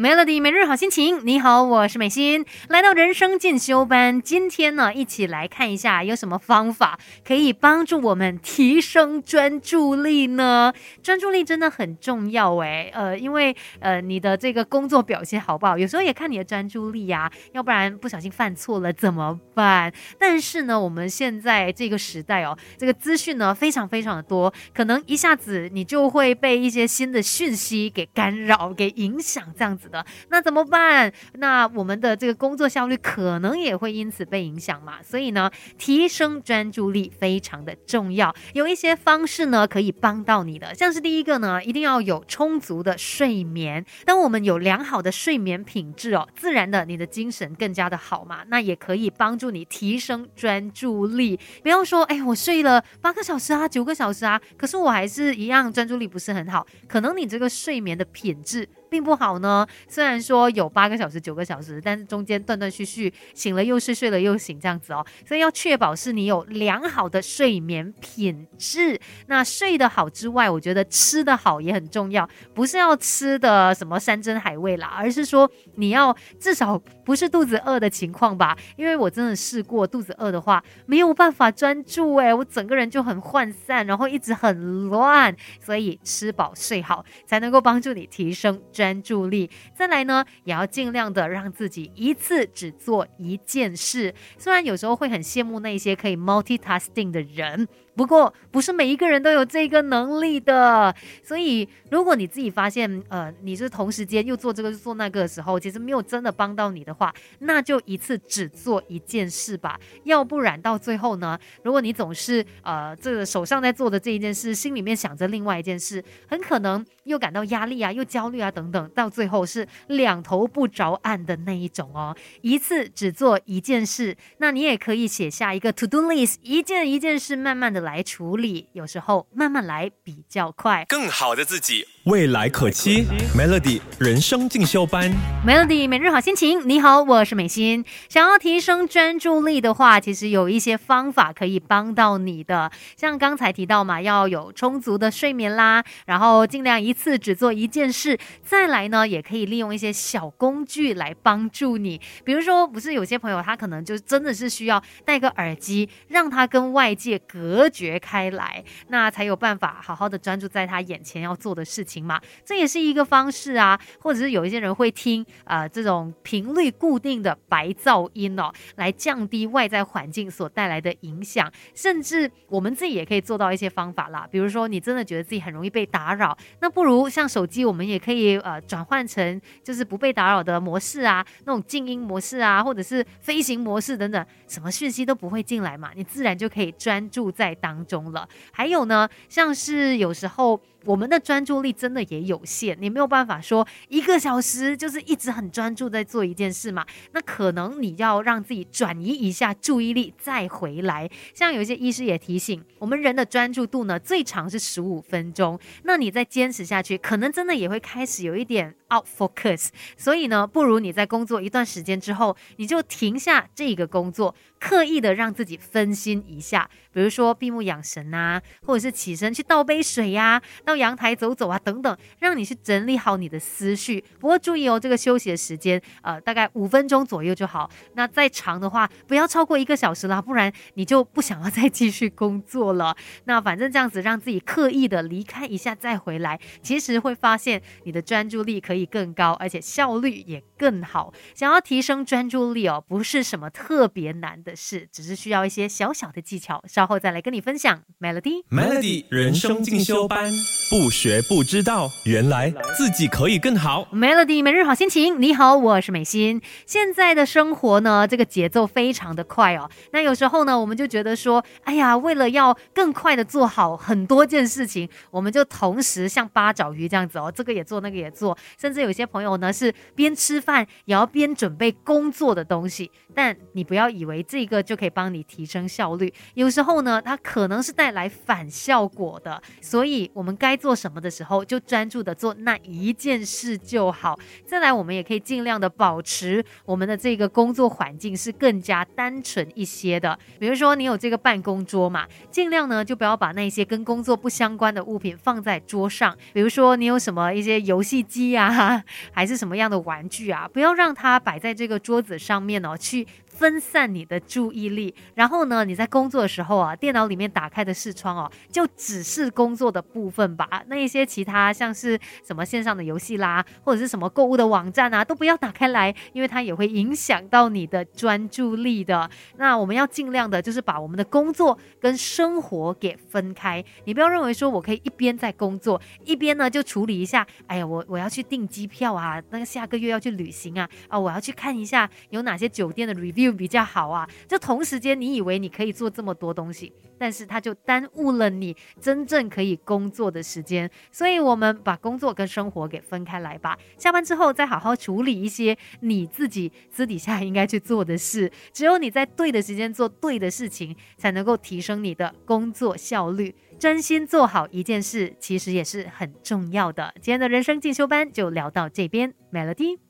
Melody 每日好心情，你好，我是美心，来到人生进修班，今天呢，一起来看一下有什么方法可以帮助我们提升专注力呢？专注力真的很重要诶，呃，因为呃，你的这个工作表现好不好，有时候也看你的专注力呀，要不然不小心犯错了怎么办？但是呢，我们现在这个时代哦，这个资讯呢非常非常的多，可能一下子你就会被一些新的讯息给干扰、给影响，这样子。的那怎么办？那我们的这个工作效率可能也会因此被影响嘛。所以呢，提升专注力非常的重要。有一些方式呢可以帮到你的，像是第一个呢，一定要有充足的睡眠。当我们有良好的睡眠品质哦，自然的你的精神更加的好嘛。那也可以帮助你提升专注力。不要说哎，我睡了八个小时啊，九个小时啊，可是我还是一样专注力不是很好。可能你这个睡眠的品质。并不好呢。虽然说有八个小时、九个小时，但是中间断断续续，醒了又睡，睡了又醒这样子哦。所以要确保是你有良好的睡眠品质。那睡得好之外，我觉得吃得好也很重要。不是要吃的什么山珍海味啦，而是说你要至少不是肚子饿的情况吧。因为我真的试过，肚子饿的话没有办法专注，诶，我整个人就很涣散，然后一直很乱。所以吃饱睡好才能够帮助你提升。专注力，再来呢，也要尽量的让自己一次只做一件事。虽然有时候会很羡慕那些可以 multitasking 的人。不过不是每一个人都有这个能力的，所以如果你自己发现，呃，你是同时间又做这个又做那个的时候，其实没有真的帮到你的话，那就一次只做一件事吧。要不然到最后呢，如果你总是呃这个手上在做的这一件事，心里面想着另外一件事，很可能又感到压力啊，又焦虑啊等等，到最后是两头不着岸的那一种哦。一次只做一件事，那你也可以写下一个 to do list，一件一件事慢慢的。来处理，有时候慢慢来比较快。更好的自己，未来可期。Melody 人生进修班，Melody 每日好心情。你好，我是美心。想要提升专注力的话，其实有一些方法可以帮到你的。像刚才提到嘛，要有充足的睡眠啦，然后尽量一次只做一件事。再来呢，也可以利用一些小工具来帮助你。比如说，不是有些朋友他可能就真的是需要戴个耳机，让他跟外界隔。绝开来，那才有办法好好的专注在他眼前要做的事情嘛。这也是一个方式啊，或者是有一些人会听呃这种频率固定的白噪音哦，来降低外在环境所带来的影响。甚至我们自己也可以做到一些方法啦，比如说你真的觉得自己很容易被打扰，那不如像手机，我们也可以呃转换成就是不被打扰的模式啊，那种静音模式啊，或者是飞行模式等等，什么讯息都不会进来嘛，你自然就可以专注在。当中了，还有呢，像是有时候。我们的专注力真的也有限，你没有办法说一个小时就是一直很专注在做一件事嘛？那可能你要让自己转移一下注意力再回来。像有一些医师也提醒，我们人的专注度呢最长是十五分钟，那你再坚持下去，可能真的也会开始有一点 out focus。所以呢，不如你在工作一段时间之后，你就停下这个工作，刻意的让自己分心一下，比如说闭目养神啊，或者是起身去倒杯水呀。到阳台走走啊，等等，让你去整理好你的思绪。不过注意哦，这个休息的时间，呃，大概五分钟左右就好。那再长的话，不要超过一个小时啦，不然你就不想要再继续工作了。那反正这样子，让自己刻意的离开一下再回来，其实会发现你的专注力可以更高，而且效率也更好。想要提升专注力哦，不是什么特别难的事，只是需要一些小小的技巧。稍后再来跟你分享。Melody，Melody 人生进修班。不学不知道，原来自己可以更好。Melody 每日好心情，你好，我是美心。现在的生活呢，这个节奏非常的快哦。那有时候呢，我们就觉得说，哎呀，为了要更快的做好很多件事情，我们就同时像八爪鱼这样子哦，这个也做，那个也做。甚至有些朋友呢，是边吃饭也要边准备工作的东西。但你不要以为这个就可以帮你提升效率，有时候呢，它可能是带来反效果的。所以，我们该。做什么的时候，就专注的做那一件事就好。再来，我们也可以尽量的保持我们的这个工作环境是更加单纯一些的。比如说，你有这个办公桌嘛，尽量呢就不要把那些跟工作不相关的物品放在桌上。比如说，你有什么一些游戏机啊，还是什么样的玩具啊，不要让它摆在这个桌子上面哦，去。分散你的注意力，然后呢，你在工作的时候啊，电脑里面打开的视窗哦，就只是工作的部分吧。那一些其他像是什么线上的游戏啦，或者是什么购物的网站啊，都不要打开来，因为它也会影响到你的专注力的。那我们要尽量的就是把我们的工作跟生活给分开。你不要认为说我可以一边在工作，一边呢就处理一下。哎呀，我我要去订机票啊，那个下个月要去旅行啊，啊，我要去看一下有哪些酒店的 review。比较好啊，就同时间你以为你可以做这么多东西，但是它就耽误了你真正可以工作的时间。所以，我们把工作跟生活给分开来吧。下班之后再好好处理一些你自己私底下应该去做的事。只有你在对的时间做对的事情，才能够提升你的工作效率。专心做好一件事，其实也是很重要的。今天的人生进修班就聊到这边，Melody。